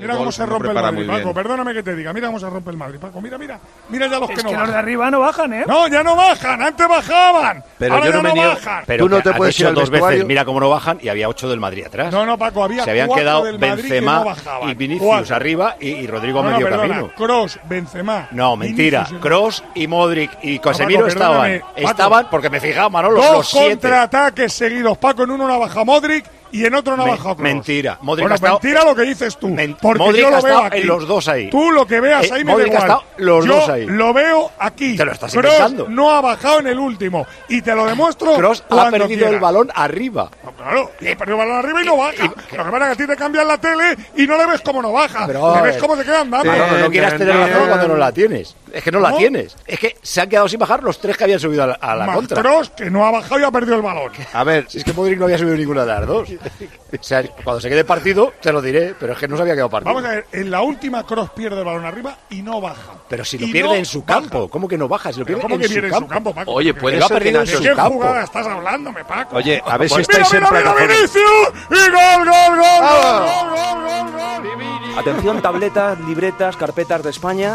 Mira cómo se rompe el Madrid, Paco. Perdóname que te diga. Mira cómo se rompe el Madrid, Paco. Mira, mira. Mira ya los Es que no que los de arriba no bajan, ¿eh? No, ya no bajan. Antes bajaban. Pero Ahora yo no ya me no bajan. Pero Tú no que te puedes ir al dos vestuario. veces, mira cómo no bajan, y había ocho del Madrid atrás. No, no, Paco, había Se habían quedado del Madrid que Benzema no y Vinicius Cuatro. arriba y, y Rodrigo No, no, medio perdona. camino. Kroos, Benzema. No, mentira. Cross y Modric y Casemiro estaban. Estaban porque me fijaba, Manolo, los Dos contraataques seguidos, Paco. En uno no baja Modric y en otro no Me- baja Kroos. mentira. Modric bueno, ha estado- mentira lo que dices tú. Porque Modric yo lo ha veo estado aquí. en los dos ahí. Tú lo que veas Eh, ahí me Modric da ha igual. los yo dos ahí. lo veo aquí. Te lo estás Kroos inventando. no ha bajado en el último. Y te lo demuestro Cross ha perdido quieras. el balón arriba. No, Claro, y perdió el balón arriba y no baja. Lo que pasa es que a ti te cambian la tele y no le ves cómo no baja. Pero, le ves eh, cómo se queda andando. Manolo, no quieras tener razón cuando no la tienes. Es que no la ¿Cómo? tienes. Es que se han quedado sin bajar los tres que habían subido a la, a la contra. Kroos, que no ha bajado y ha perdido el balón. A ver, si es que Modric no había subido ninguna de las dos. O sea, cuando se quede partido, te lo diré, pero es que no se había quedado partido. Vamos a ver, en la última Cross pierde el balón arriba y no baja. Pero si lo Y pierde no en su baja. campo, ¿cómo que no baja? Si lo pierde ¿Cómo en que su en campo. su campo, Paco? Oye, ¿De puede lo ha perdido en en qué su su campo. jugada estás hablándome, Paco? Oye, a ver si Pues estáis mira, en mira, mira, plataforma. Vinicius! ¡Y gol, gol, gol, gol, gol, gol, gol, gol! Atención, tabletas, libretas, carpetas de España.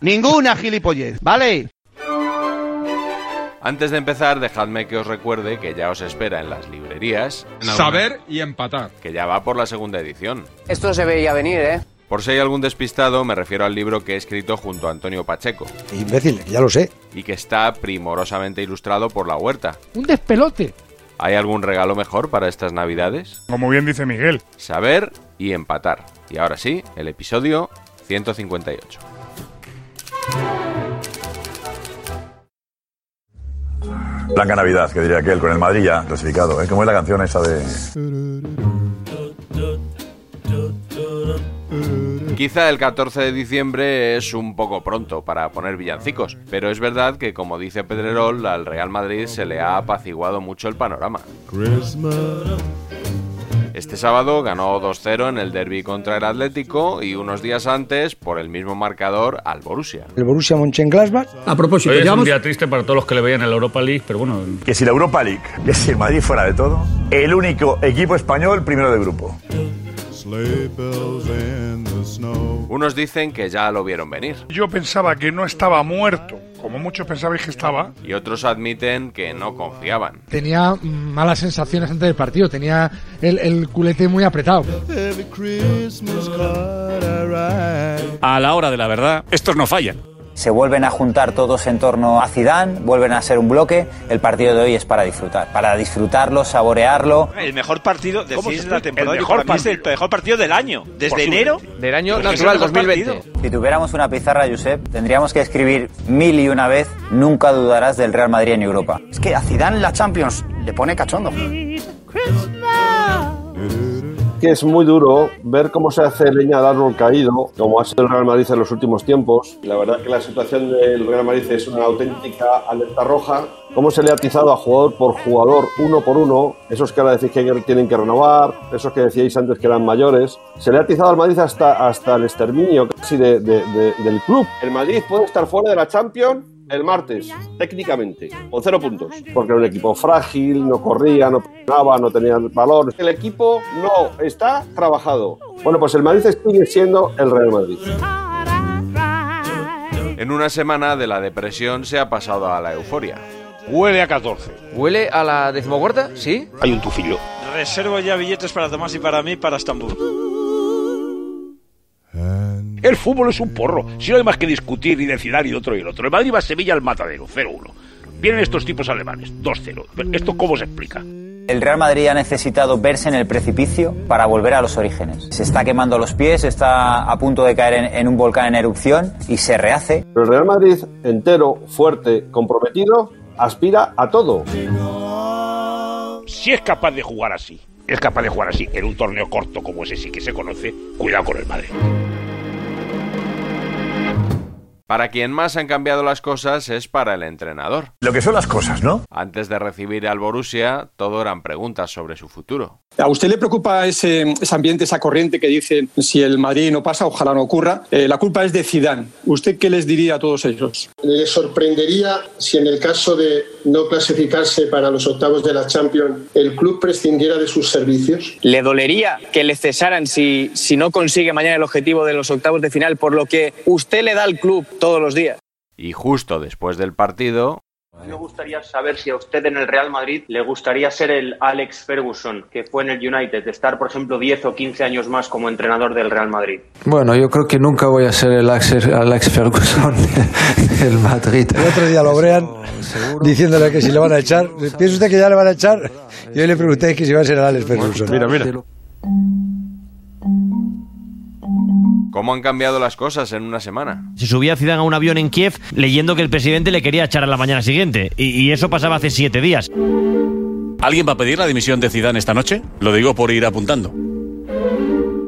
Ninguna gilipollez, ¿vale? Antes de empezar, dejadme que os recuerde que ya os espera en las librerías, Saber y empatar. que ya va por la segunda edición. Esto se veía venir, ¿eh? Por si hay algún despistado, me refiero al libro que he escrito junto a Antonio Pacheco Imbécil, ya lo sé. y que está primorosamente ilustrado por la huerta. Un despelote. ¿Hay algún regalo mejor para estas navidades? Como bien dice Miguel. Saber y empatar. Y ahora sí, el episodio 158. Blanca Navidad, que diría aquel, con el Madrid ya clasificado. ¿eh? ¿Cómo es la canción esa de...? Quizá el 14 de diciembre es un poco pronto para poner villancicos, pero es verdad que como dice Pedrerol, al Real Madrid se le ha apaciguado mucho el panorama. Este sábado ganó 2-0 en el derby contra el Atlético y unos días antes, por el mismo marcador, al Borussia. El Borussia Mönchengladbach. A propósito, es un llevamos... día triste para todos los que le veían en la Europa League, pero bueno, Que si la Europa League, que si el Madrid fuera de todo, el único equipo español primero de grupo. Unos dicen que ya lo vieron venir Yo pensaba que no estaba muerto, como muchos pensabais que estaba. y otros admiten que no confiaban. Tenía malas sensaciones antes del partido. Tenía el, el culete muy apretado. a la hora de la verdad, estos no fallan. Se vuelven a juntar todos en torno a Zidane, vuelven a ser un bloque. El partido de hoy es para disfrutar, para disfrutarlo, saborearlo. El mejor partido de la temporada. El mejor es el mejor partido del año. Desde enero. Del año mejor partido. Si tuviéramos una pizarra, Josep, tendríamos que escribir mil y una vez nunca dudarás del Real Madrid en Europa. Es que a Zidane la Champions le pone cachondo. Que es muy duro ver cómo se hace leña de árbol caído, como ha sido el Real Madrid en los últimos tiempos. La verdad que la situación del Real Madrid es una auténtica alerta roja. Cómo se le ha atizado a jugador por jugador, uno por uno, esos que ahora decís que tienen que renovar, esos que decíais antes que eran mayores. Se le ha atizado al Madrid hasta, hasta el exterminio casi de- de- de- del club. El Madrid puede estar fuera de la Champions el martes, técnicamente, con cero puntos, porque era un equipo frágil, no corría, no pegaba, no tenía valor. El equipo no está trabajado. Bueno, pues el Madrid sigue siendo el Real Madrid. En una semana de la depresión se ha pasado a la euforia. Huele a 14. ¿Huele a la decimocuarta? ¿Sí? Hay un tufillo. Reservo ya billetes para Tomás y para mí para Estambul. El fútbol es un porro. Si no hay más que discutir y decidir y otro y el otro. El Madrid va a Sevilla al matadero, 0-1. Vienen estos tipos alemanes, 2-0. ¿Esto cómo se explica? El Real Madrid ha necesitado verse en el precipicio para volver a los orígenes. Se está quemando los pies, está a punto de caer en, en un volcán en erupción y se rehace. Pero el Real Madrid, entero, fuerte, comprometido, aspira a todo. Si es capaz de jugar así, es capaz de jugar así en un torneo corto como ese sí que se conoce, cuidado con el Madrid. Para quien más han cambiado las cosas es para el entrenador. Lo que son las cosas, ¿no? Antes de recibir al Borussia, todo eran preguntas sobre su futuro. ¿A usted le preocupa ese, ese ambiente, esa corriente que dice si el Madrid no pasa, ojalá no ocurra? Eh, la culpa es de Zidane. ¿Usted qué les diría a todos ellos? Le sorprendería si en el caso de no clasificarse para los octavos de la Champions el club prescindiera de sus servicios. ¿Le dolería que le cesaran si, si no consigue mañana el objetivo de los octavos de final por lo que usted le da al club todos los días? Y justo después del partido, Me gustaría saber si a usted en el Real Madrid le gustaría ser el Alex Ferguson, que fue en el United, estar, por ejemplo, 10 o 15 años más como entrenador del Real Madrid. Bueno, yo creo que nunca voy a ser el Alex, Alex Ferguson del Madrid. El otro día lo brean diciéndole que si le van a echar. ¿Piensa usted que ya le van a echar? Y hoy le pregunté que si iba a ser el Alex Ferguson. mira, mira. ¿Cómo han cambiado las cosas en una semana? Se subía Zidane a un avión en Kiev leyendo que el presidente le quería echar a la mañana siguiente. Y, y eso pasaba hace siete días. ¿Alguien va a pedir la dimisión de Zidane esta noche? Lo digo por ir apuntando.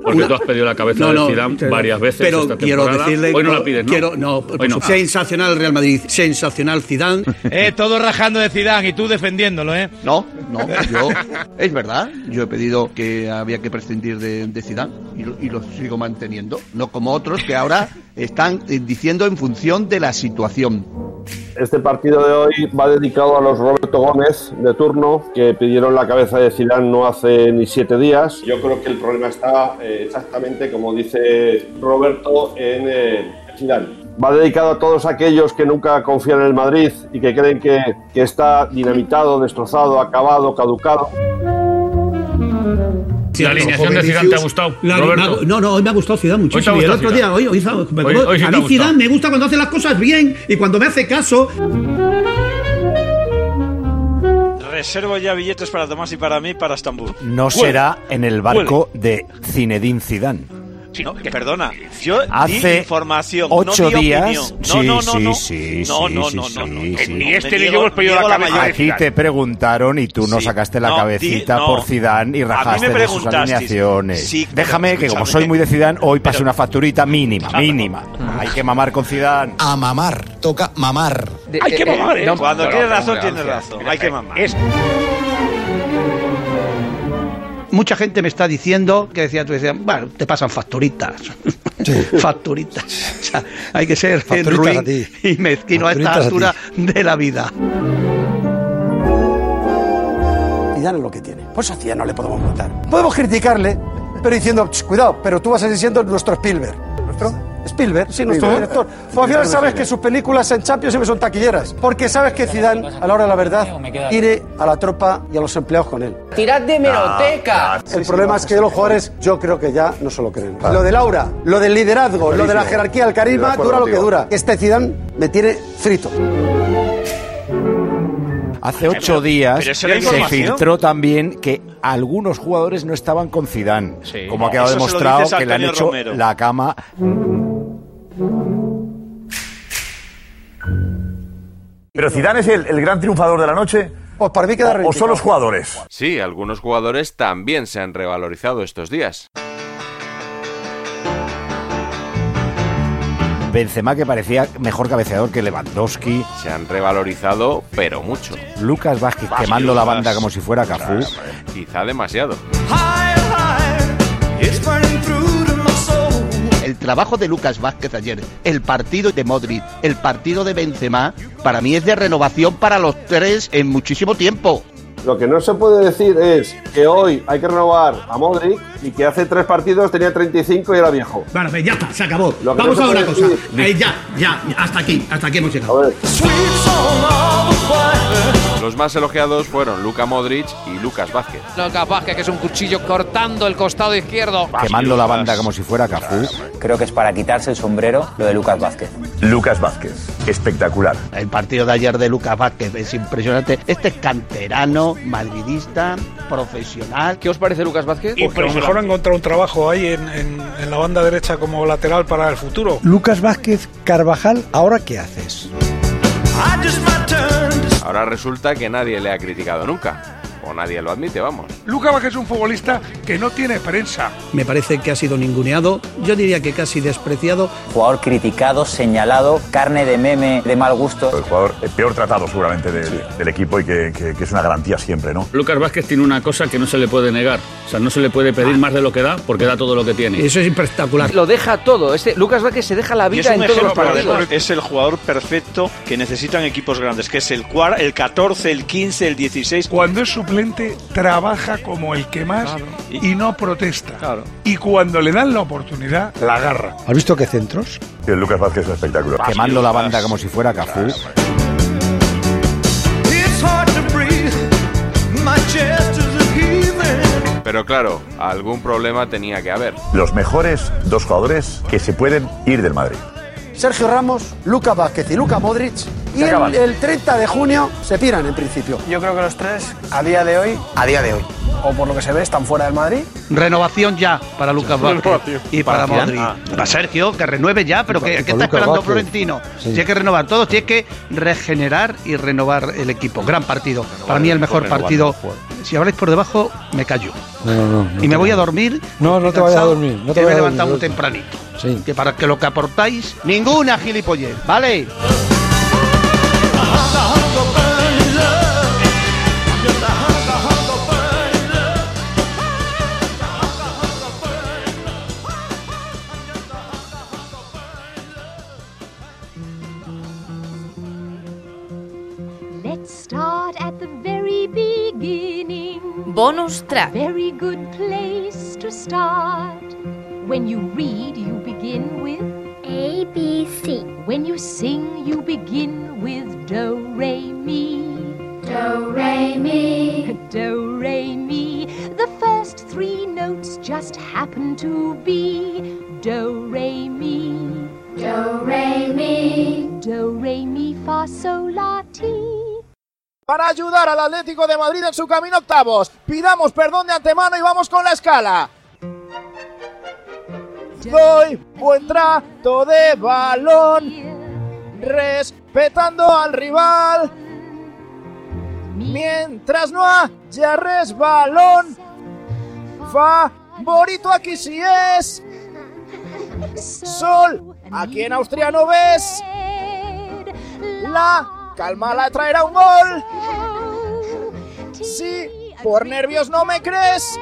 Porque tú has pedido la cabeza No, no, de Zidane varias veces Pero esta quiero temporada. decirle... Hoy no la pides, ¿no? Quiero, no, Hoy no. sensacional el Real Madrid, sensacional Zidane. Eh, todo rajando de Zidane y tú defendiéndolo, ¿eh? No, no, yo... Es verdad, yo he pedido que había que prescindir de, de Zidane y lo, sigo manteniendo. No como otros que ahora están diciendo en función de la situación. Este partido de hoy va dedicado a los Roberto Gómez de turno que pidieron la cabeza de Zidane no hace ni siete días. Yo creo que el problema está eh, exactamente como dice Roberto en eh, Zidane. Va dedicado a todos aquellos que nunca confían en el Madrid y que creen que, que está dinamitado, destrozado, acabado, caducado. La alineación de Zidane te ha gustado, La- Roberto. no, no, hoy me ha gustado Zidane Hoy muchísimo. Y el otro día, Zidane. hoy, hoy, me- Hoy- hoy sí a mí Zidane me gusta cuando hace las cosas bien y cuando me hace caso. Reservo ya billetes para Tomás y para mí para Estambul. No será en el barco de Zinedine Zidane. No, que perdona, yo di Hace información, ocho no di días. opinión. Sí, no, no, no, sí, no. sí, no, sí, no, no, sí, no, no. sí. Ni este ni yo hemos pedido la cabeza Aquí te preguntaron y tú no sacaste la No, cabecita por Zidane y rajaste de sus alineaciones. Sí, Déjame que como soy muy de Zidane, hoy pase una facturita mínima, mínima. Hay que mamar con Zidane. A mamar, toca mamar. Hay que mamar, ¿eh? no, Cuando pero- tienes razón, tienes razón. Hay que mamar. Mucha gente me está diciendo que decía, tú decías, bueno, te pasan facturitas. facturitas. O sea, hay que ser Facturitas ruin y mezquino a esta a altura de la vida. Zidane es lo que tiene. Pues a Zidane no le podemos matar. Podemos criticarle, pero diciendo, "Ch, cuidado, pero tú vas a seguir siendo nuestro Spielberg. ¿Nuestro? Spielberg, sí, nuestro director. Pues al final sabes que sus películas en Champions siempre son taquilleras. Porque sabes que Zidane, a la hora de la verdad, tiene a la tropa y a los empleados con él. ¡Tirad de meroteca! El problema es que los jugadores, yo creo que ya no se lo creen. Lo del aura, lo del liderazgo, lo de la jerarquía, el carisma, de dura lo que dura. Este Zidane me tiene frito. Hace ocho días se filtró también que algunos jugadores no estaban con Zidane. Como ha quedado Eso demostrado que le han hecho Romero. la cama. Pero Zidane es el, el gran triunfador de la noche. Pues para mí queda O- o son los jugadores. Sí, algunos jugadores también se han revalorizado estos días. Benzema que parecía mejor cabeceador que Lewandowski. Se han revalorizado, pero mucho. Lucas Vázquez Vázquez, quemando la banda como si fuera Cafú. Quizá demasiado. El trabajo de Lucas Vázquez ayer, el partido de Modric, el partido de Benzema, para mí es de renovación para los tres en muchísimo tiempo. Lo que no se puede decir es que hoy hay que renovar a Modric y que hace tres partidos tenía 35 y era viejo. Bueno, pues ya está, se acabó. Vamos no a una cosa. decir- Eh, ya, ya, hasta aquí, hasta aquí hemos llegado. Los más elogiados fueron Luka Modric y Lucas Vázquez. Lucas Vázquez, que es un cuchillo cortando el costado izquierdo. Quemando la banda como si fuera Cafú. Creo que es para quitarse el sombrero lo de Lucas Vázquez. Lucas Vázquez, espectacular. El partido de ayer de Lucas Vázquez es impresionante. Este es canterano, madridista, profesional. ¿Qué os parece Lucas Vázquez? Porque a lo mejor ha encontrado un trabajo ahí en, en- en la banda derecha como lateral para el futuro. Lucas Vázquez Carvajal, ¿ahora qué haces? Ahora resulta que nadie le ha criticado nunca. O nadie lo admite, vamos. Lucas Vázquez es un futbolista que no tiene prensa. Me parece que ha sido ninguneado, yo diría que casi despreciado. Jugador criticado, señalado, carne de meme de mal gusto. El jugador peor tratado seguramente del, del equipo y que, que- que es una garantía siempre, ¿no? Lucas Vázquez tiene una cosa que no se le puede negar. O sea, no se le puede pedir más de lo que da porque da todo lo que tiene. Eso es espectacular. Lo deja todo. Este Lucas Vázquez se deja la vida en todos los partidos. es el jugador perfecto que necesitan equipos grandes, que es el, cuar- el 14, el 15, el 16. Cuando es suplente, trabaja como el que más y no protesta. Y cuando le dan la oportunidad, la agarra. ¿Has visto qué centros? El Lucas Vázquez es espectacular. Quemando la banda como si fuera Cafú. Pero claro, algún problema tenía que haber. Los mejores dos jugadores que se pueden ir del Madrid. Sergio Ramos, Lucas Vázquez y Luca Modric. Y el 30 de junio se piran en principio. Yo creo que los tres, a día de hoy, a día de hoy, o por lo que se ve, están fuera del Madrid. Renovación ya para Lucas Vázquez y para, ¿Para Modric. quién? Para Sergio, que renueve ya, pero para está Lucas esperando Vázquez. Florentino. Sí. Tiene que renovar todo, tiene que regenerar y renovar el equipo. Gran partido. Para mí el mejor partido. Si habláis por debajo, me callo. No, no, y me voy a dormir. No, no te vayas a dormir. No te que me he levantado muy tempranito. Sí. Que para que lo que aportáis, ninguna gilipollez, ¿vale? Let's start at the very beginning. Bonus track. Very good place to start. When you read, you begin with A, B, C. When you sing, you begin with Do, Re, Mi. Do, Re, Mi. Do, Re, Mi. The first three notes just happen to be Do, Re, Mi. Do, Re, Mi. Do, Re, Mi, Fa, Sol, La, Ti. Para ayudar al Atlético de Madrid en su camino a octavos, pidamos perdón de antemano y vamos con la escala. Doy buen trato de balón, respetando al rival. Mientras no haya resbalón, favorito aquí sí es. Sol, aquí en Austria no ves. La calma la traerá un gol. Si por nervios no me crees,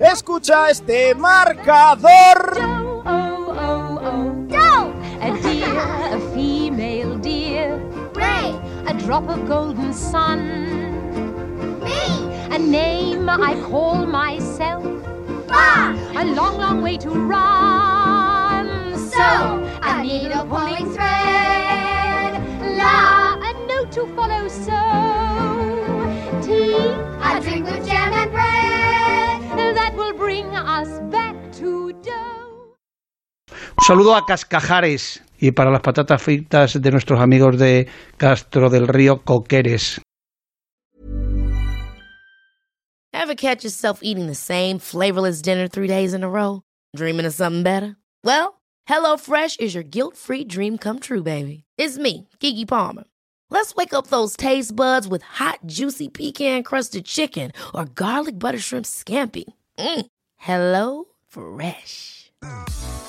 escucha este marcador. A name I call myself. A long, long way to run. Saludo a Cascajares y para las patatas fritas de nuestros amigos de Castro del Río Coqueres. Ever catch yourself eating the same flavorless dinner three days in a row? Dreaming of something better? Well, HelloFresh is your guilt free dream come true, baby. It's me, Kiki Palmer. Let's wake up those taste buds with hot, juicy pecan crusted chicken or garlic butter shrimp scampi. Mm. Hello Fresh.